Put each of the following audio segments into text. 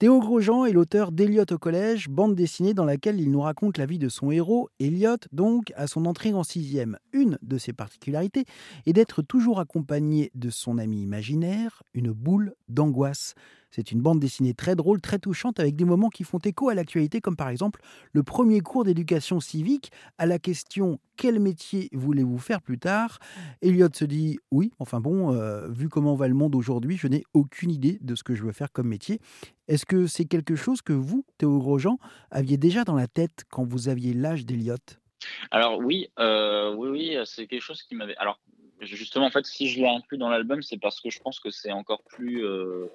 Théo Grosjean est l'auteur d'Eliott au collège, bande dessinée dans laquelle il nous raconte la vie de son héros, Elliot, donc à son entrée en sixième. Une de ses particularités est d'être toujours accompagné de son ami imaginaire, une boule d'angoisse. C'est une bande dessinée très drôle, très touchante, avec des moments qui font écho à l'actualité, comme par exemple le premier cours d'éducation civique à la question quel métier voulez-vous faire plus tard? Elliot se dit oui, enfin bon, euh, vu comment va le monde aujourd'hui, je n'ai aucune idée de ce que je veux faire comme métier. Est-ce que c'est quelque chose que vous, Théo Grosjean, aviez déjà dans la tête quand vous aviez l'âge d'Elliot? Alors oui, euh, oui, oui, c'est quelque chose qui m'avait. Alors justement, en fait, si je l'ai inclus dans l'album, c'est parce que je pense que c'est encore plus euh,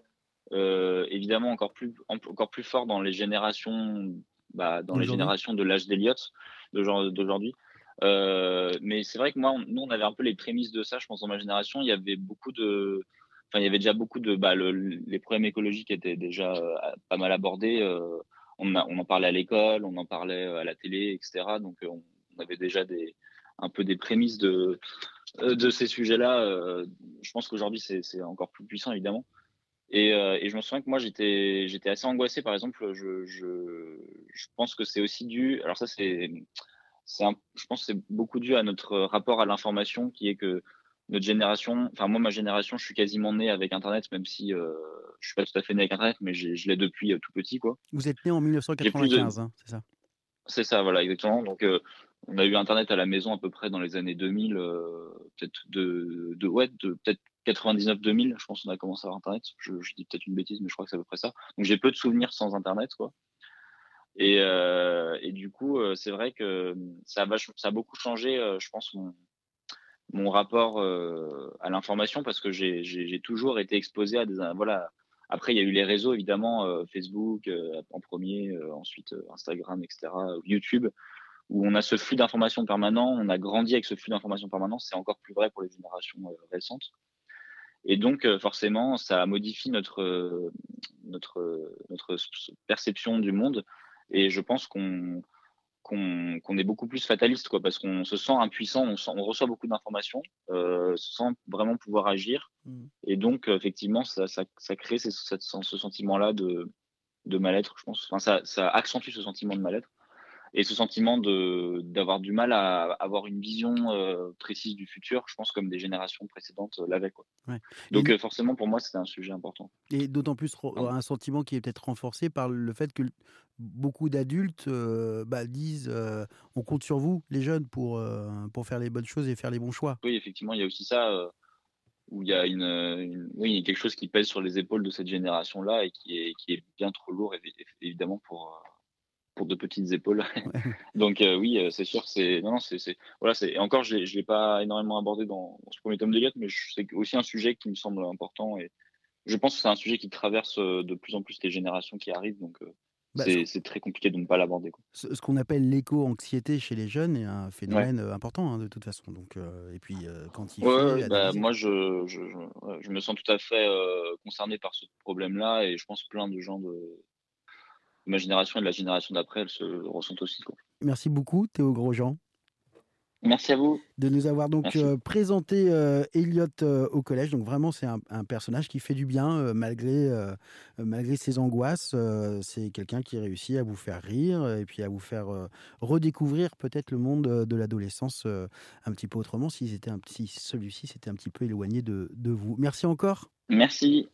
évidemment encore plus, encore plus fort dans les générations, bah, dans les générations de l'âge d'Eliott d'aujourd'hui. Euh, mais c'est vrai que moi, nous, on avait un peu les prémices de ça, je pense, dans ma génération. Il y avait beaucoup de, enfin, il y avait déjà beaucoup de, bah, les problèmes écologiques étaient déjà euh, pas mal abordés. on, on, en parlait à l'école, on en parlait à la télé, etc. Donc, on, avait déjà des, un peu des prémices de, de ces sujets-là. je pense qu'aujourd'hui, c'est encore plus puissant, évidemment. Et, euh, et, je me souviens que moi, j'étais, j'étais assez angoissé. Par exemple, je, je, je pense que c'est aussi dû. Alors ça, c'est, c'est je pense que c'est beaucoup dû à notre rapport à l'information, qui est que notre génération, enfin moi, ma génération, je suis quasiment né avec Internet, même si euh, je suis pas tout à fait né avec Internet, mais je l'ai depuis euh, tout petit, quoi. Vous êtes né en 1995, hein, c'est ça C'est ça, voilà, exactement. Donc, euh, on a eu Internet à la maison à peu près dans les années 2000, euh, peut-être de, de, ouais, de peut-être 99-2000, je pense qu'on a commencé à avoir Internet. Je, dis peut-être une bêtise, mais je crois que c'est à peu près ça. Donc j'ai peu de souvenirs sans Internet, quoi. Et, euh, et du coup, euh, c'est vrai que ça a, ça a beaucoup changé, euh, je pense, mon, mon rapport à l'information parce que j'ai toujours été exposé à des. Voilà. Après, il y a eu les réseaux, évidemment, Facebook en premier, ensuite Instagram, etc., YouTube, où on a ce flux d'informations permanent. On a grandi avec ce flux d'informations permanent. C'est encore plus vrai pour les générations récentes. Et donc, euh, forcément, ça modifie notre, euh, notre, notre perception du monde. Et je pense qu'on qu'on est beaucoup plus fataliste, quoi, parce qu'on se sent impuissant, on, on reçoit beaucoup d'informations, euh, sans vraiment pouvoir agir. Mmh. Et donc, effectivement, ça, ça, ça crée ce sentiment-là de, de mal-être, je pense. Enfin, ça, ça accentue ce sentiment de mal-être et ce sentiment de d'avoir du mal à avoir une vision euh, précise du futur, je pense comme des générations précédentes euh, l'avaient quoi. Donc euh, forcément pour moi c'était un sujet important. Et d'autant plus un sentiment qui est peut-être renforcé par le fait que beaucoup d'adultes bah, disent on compte sur vous les jeunes pour pour faire les bonnes choses et faire les bons choix. Oui effectivement il y a aussi ça où il y a une, oui quelque chose qui pèse sur les épaules de cette génération là et qui est qui est bien trop lourd évidemment pour pour de petites épaules. Donc euh, oui, euh, c'est sûr, c'est non, non, c'est voilà, c'est encore, je l'ai pas énormément abordé dans, ce premier tome de Liot, mais c'est aussi un sujet qui me semble important et je pense que c'est un sujet qui traverse euh, de plus en plus les générations qui arrivent, donc bah, c'est très compliqué de ne pas l'aborder. Ce, qu'on appelle l'éco-anxiété chez les jeunes est un phénomène important hein, de toute façon. Donc, et puis quand il ouais, bah, moi je, je, je, me sens tout à fait concerné par ce problème-là et je pense plein de gens de, ma génération et de la génération d'après, elles se ressentent aussi. Quoi. Merci beaucoup, Théo Grosjean. Merci à vous. De nous avoir donc euh, présenté euh, Elliot euh, au collège. Donc vraiment, c'est un, personnage qui fait du bien malgré, malgré ses angoisses. c'est quelqu'un qui réussit à vous faire rire et puis à vous faire redécouvrir peut-être le monde de l'adolescence un petit peu autrement si, si celui-ci s'était un petit peu éloigné de, de vous. Merci encore. Merci.